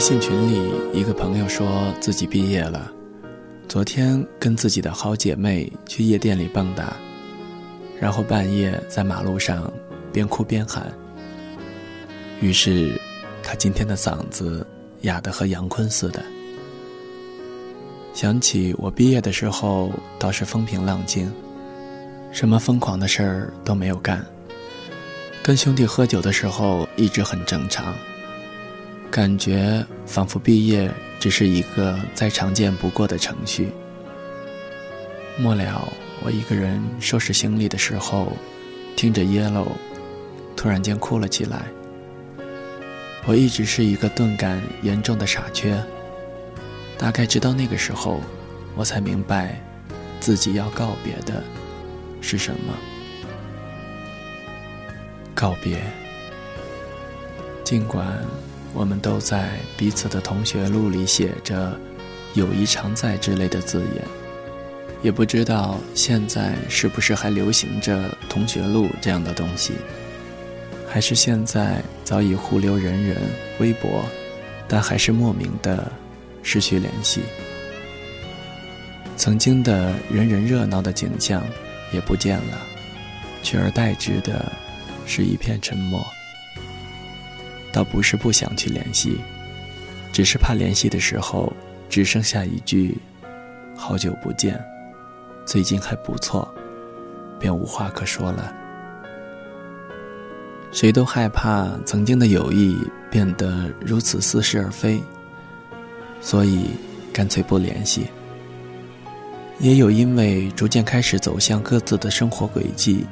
微信群里，一个朋友说自己毕业了，昨天跟自己的好姐妹去夜店里蹦跶，然后半夜在马路上边哭边喊。于是，他今天的嗓子哑得和杨坤似的。想起我毕业的时候，倒是风平浪静，什么疯狂的事儿都没有干。跟兄弟喝酒的时候，一直很正常。感觉仿佛毕业只是一个再常见不过的程序。末了，我一个人收拾行李的时候，听着《Yellow》，突然间哭了起来。我一直是一个钝感严重的傻缺，大概直到那个时候，我才明白，自己要告别的是什么。告别，尽管。我们都在彼此的同学录里写着“友谊常在”之类的字眼，也不知道现在是不是还流行着同学录这样的东西，还是现在早已互留人人微博，但还是莫名的失去联系。曾经的人人热闹的景象也不见了，取而代之的是一片沉默。倒不是不想去联系，只是怕联系的时候只剩下一句“好久不见，最近还不错”，便无话可说了。谁都害怕曾经的友谊变得如此似是而非，所以干脆不联系。也有因为逐渐开始走向各自的生活轨迹，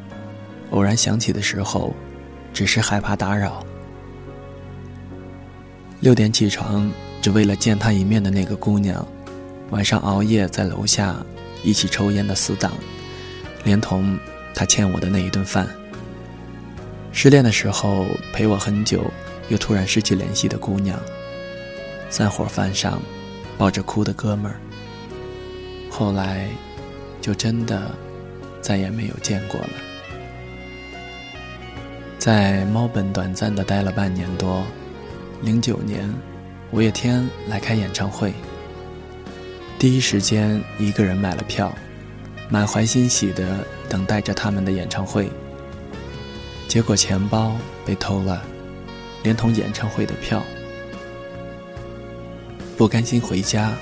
偶然想起的时候，只是害怕打扰。六点起床，只为了见她一面的那个姑娘，晚上熬夜在楼下一起抽烟的死党，连同她欠我的那一顿饭。失恋的时候陪我很久，又突然失去联系的姑娘。散伙饭上，抱着哭的哥们儿。后来，就真的再也没有见过了。在猫本短暂的待了半年多。零九年，五月天来开演唱会。第一时间一个人买了票，满怀欣喜的等待着他们的演唱会。结果钱包被偷了，连同演唱会的票。不甘心回家，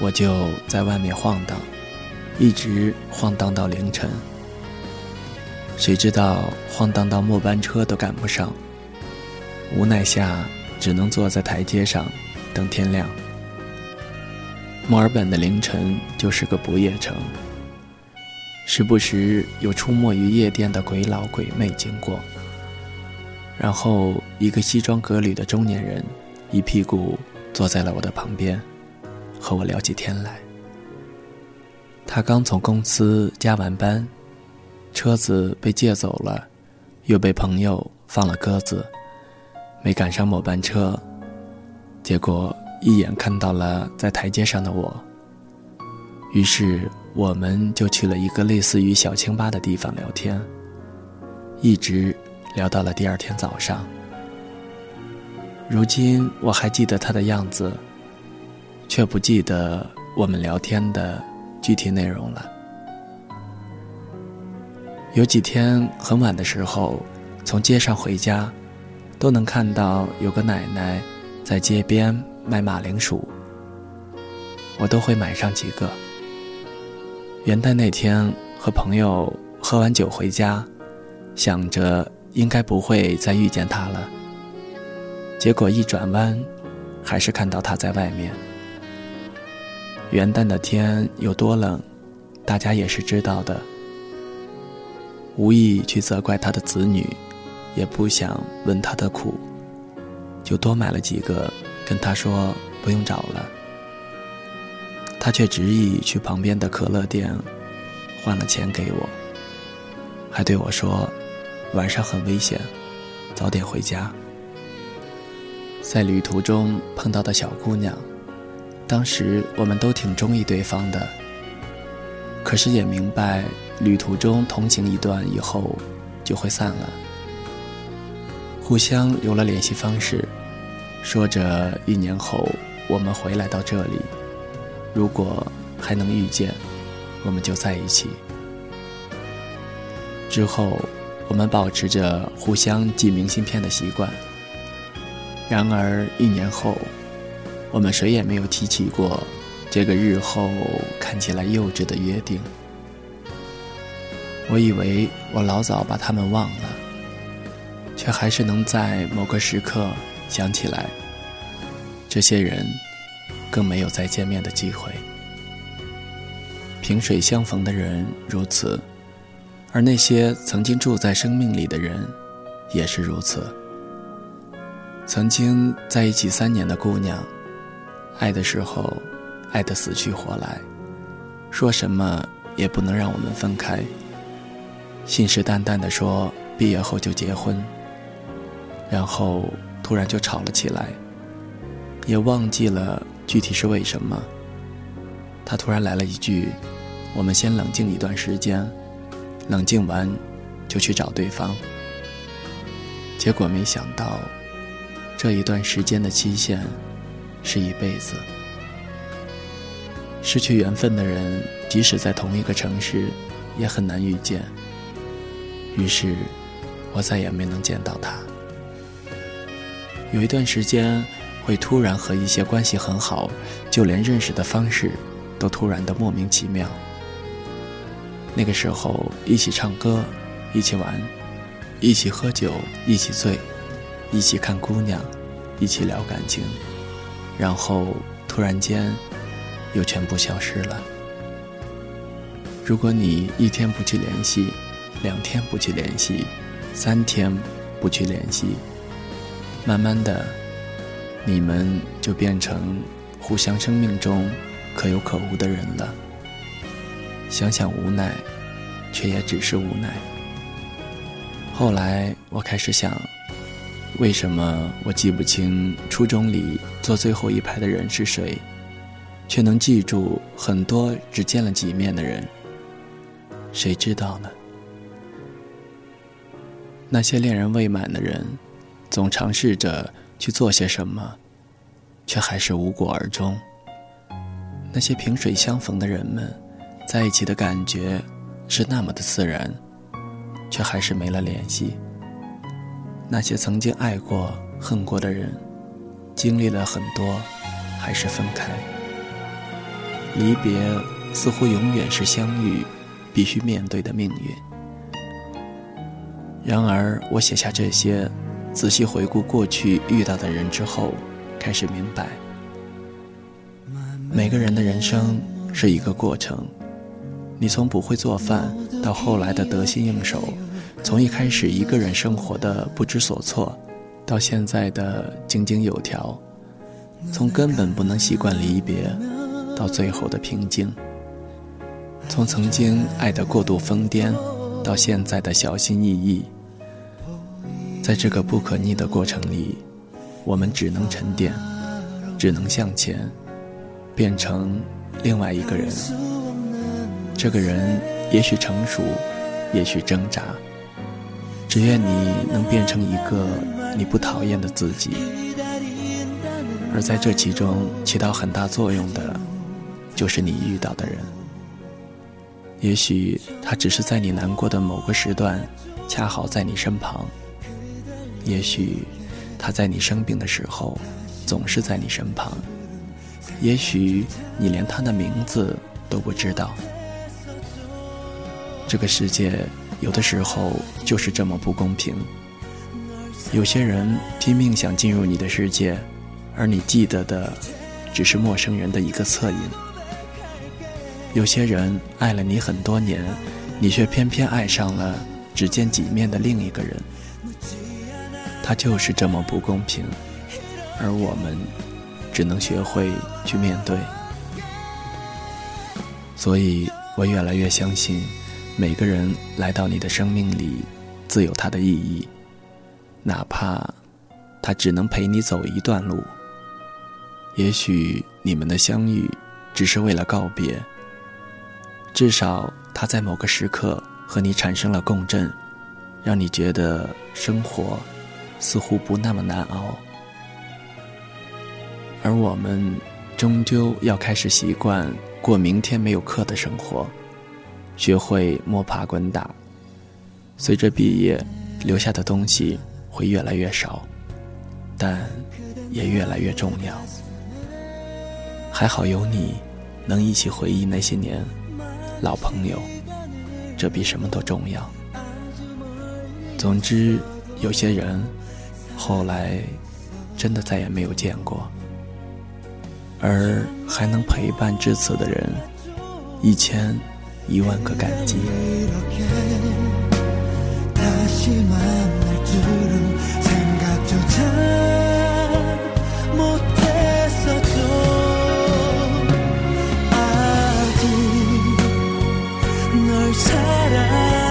我就在外面晃荡，一直晃荡到凌晨。谁知道晃荡到末班车都赶不上，无奈下。只能坐在台阶上，等天亮。墨尔本的凌晨就是个不夜城，时不时有出没于夜店的鬼佬鬼魅经过。然后，一个西装革履的中年人，一屁股坐在了我的旁边，和我聊起天来。他刚从公司加完班，车子被借走了，又被朋友放了鸽子。没赶上末班车，结果一眼看到了在台阶上的我。于是我们就去了一个类似于小清吧的地方聊天，一直聊到了第二天早上。如今我还记得他的样子，却不记得我们聊天的具体内容了。有几天很晚的时候，从街上回家。都能看到有个奶奶在街边卖马铃薯，我都会买上几个。元旦那天和朋友喝完酒回家，想着应该不会再遇见他了，结果一转弯，还是看到他在外面。元旦的天有多冷，大家也是知道的，无意去责怪他的子女。也不想问他的苦，就多买了几个，跟他说不用找了。他却执意去旁边的可乐店换了钱给我，还对我说晚上很危险，早点回家。在旅途中碰到的小姑娘，当时我们都挺中意对方的，可是也明白旅途中同行一段以后就会散了。互相留了联系方式，说着一年后我们回来到这里，如果还能遇见，我们就在一起。之后，我们保持着互相寄明信片的习惯。然而一年后，我们谁也没有提起过这个日后看起来幼稚的约定。我以为我老早把他们忘了，却还是能在某个时刻想起来。这些人更没有再见面的机会。萍水相逢的人如此，而那些曾经住在生命里的人也是如此。曾经在一起三年的姑娘，爱的时候爱得死去活来，说什么也不能让我们分开。信誓旦旦地说毕业后就结婚，然后突然就吵了起来，也忘记了具体是为什么。他突然来了一句：“我们先冷静一段时间，冷静完就去找对方。”结果没想到，这一段时间的期限是一辈子。失去缘分的人，即使在同一个城市，也很难遇见。于是，我再也没能见到他。有一段时间，会突然和一些关系很好，就连认识的方式，都突然的莫名其妙。那个时候，一起唱歌，一起玩，一起喝酒，一起醉，一起看姑娘，一起聊感情，然后突然间，又全部消失了。如果你一天不去联系，两天不去联系，三天不去联系，慢慢的，你们就变成互相生命中可有可无的人了。想想无奈，却也只是无奈。后来我开始想，为什么我记不清初中里坐最后一排的人是谁，却能记住很多只见了几面的人？谁知道呢？那些恋人未满的人，总尝试着去做些什么，却还是无果而终。那些萍水相逢的人们，在一起的感觉是那么的自然，却还是没了联系。那些曾经爱过、恨过的人，经历了很多，还是分开。离别似乎永远是相遇必须面对的命运。然而，我写下这些，仔细回顾过去遇到的人之后，开始明白，每个人的人生是一个过程。你从不会做饭到后来的得心应手，从一开始一个人生活的不知所措，到现在的井井有条，从根本不能习惯离别，到最后的平静，从曾经爱的过度疯癫，到现在的小心翼翼。在这个不可逆的过程里，我们只能沉淀，只能向前，变成另外一个人。这个人也许成熟，也许挣扎，只愿你能变成一个你不讨厌的自己。而在这其中起到很大作用的，就是你遇到的人。也许他只是在你难过的某个时段，恰好在你身旁。也许他在你生病的时候总是在你身旁，也许你连他的名字都不知道。这个世界有的时候就是这么不公平。有些人拼命想进入你的世界，而你记得的只是陌生人的一个侧影。有些人爱了你很多年，你却偏偏爱上了只见几面的另一个人。他就是这么不公平，而我们只能学会去面对。所以我越来越相信，每个人来到你的生命里，自有它的意义，哪怕他只能陪你走一段路。也许你们的相遇只是为了告别，至少他在某个时刻和你产生了共振，让你觉得生活。似乎不那么难熬。而我们终究要开始习惯过明天没有课的生活，学会摸爬滚打。随着毕业，留下的东西会越来越少，但也越来越重要。还好有你，能一起回忆那些年，老朋友，这比什么都重要。总之，有些人后来真的再也没有见过，而还能陪伴至此的人，一千一万个感激。 다시 만날 줄은 생각조차 못했었죠 아직 널 사랑해